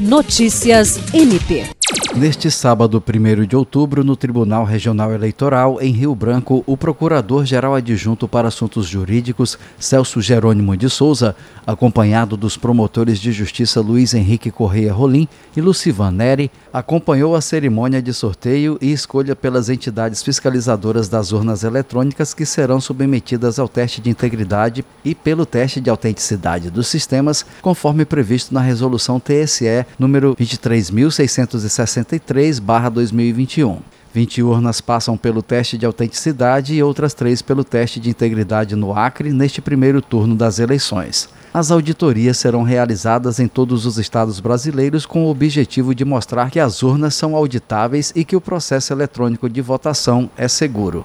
Notícias MP. Neste sábado, 1 de outubro, no Tribunal Regional Eleitoral, em Rio Branco, o Procurador-Geral Adjunto para Assuntos Jurídicos, Celso Jerônimo de Souza, acompanhado dos promotores de justiça Luiz Henrique Correia Rolim e Lucivan Neri, acompanhou a cerimônia de sorteio e escolha pelas entidades fiscalizadoras das urnas eletrônicas que serão submetidas ao teste de integridade e pelo teste de autenticidade dos sistemas, conforme previsto na resolução TSE número 23660 63-2021. 20 urnas passam pelo teste de autenticidade e outras três pelo teste de integridade no Acre neste primeiro turno das eleições. As auditorias serão realizadas em todos os estados brasileiros com o objetivo de mostrar que as urnas são auditáveis e que o processo eletrônico de votação é seguro.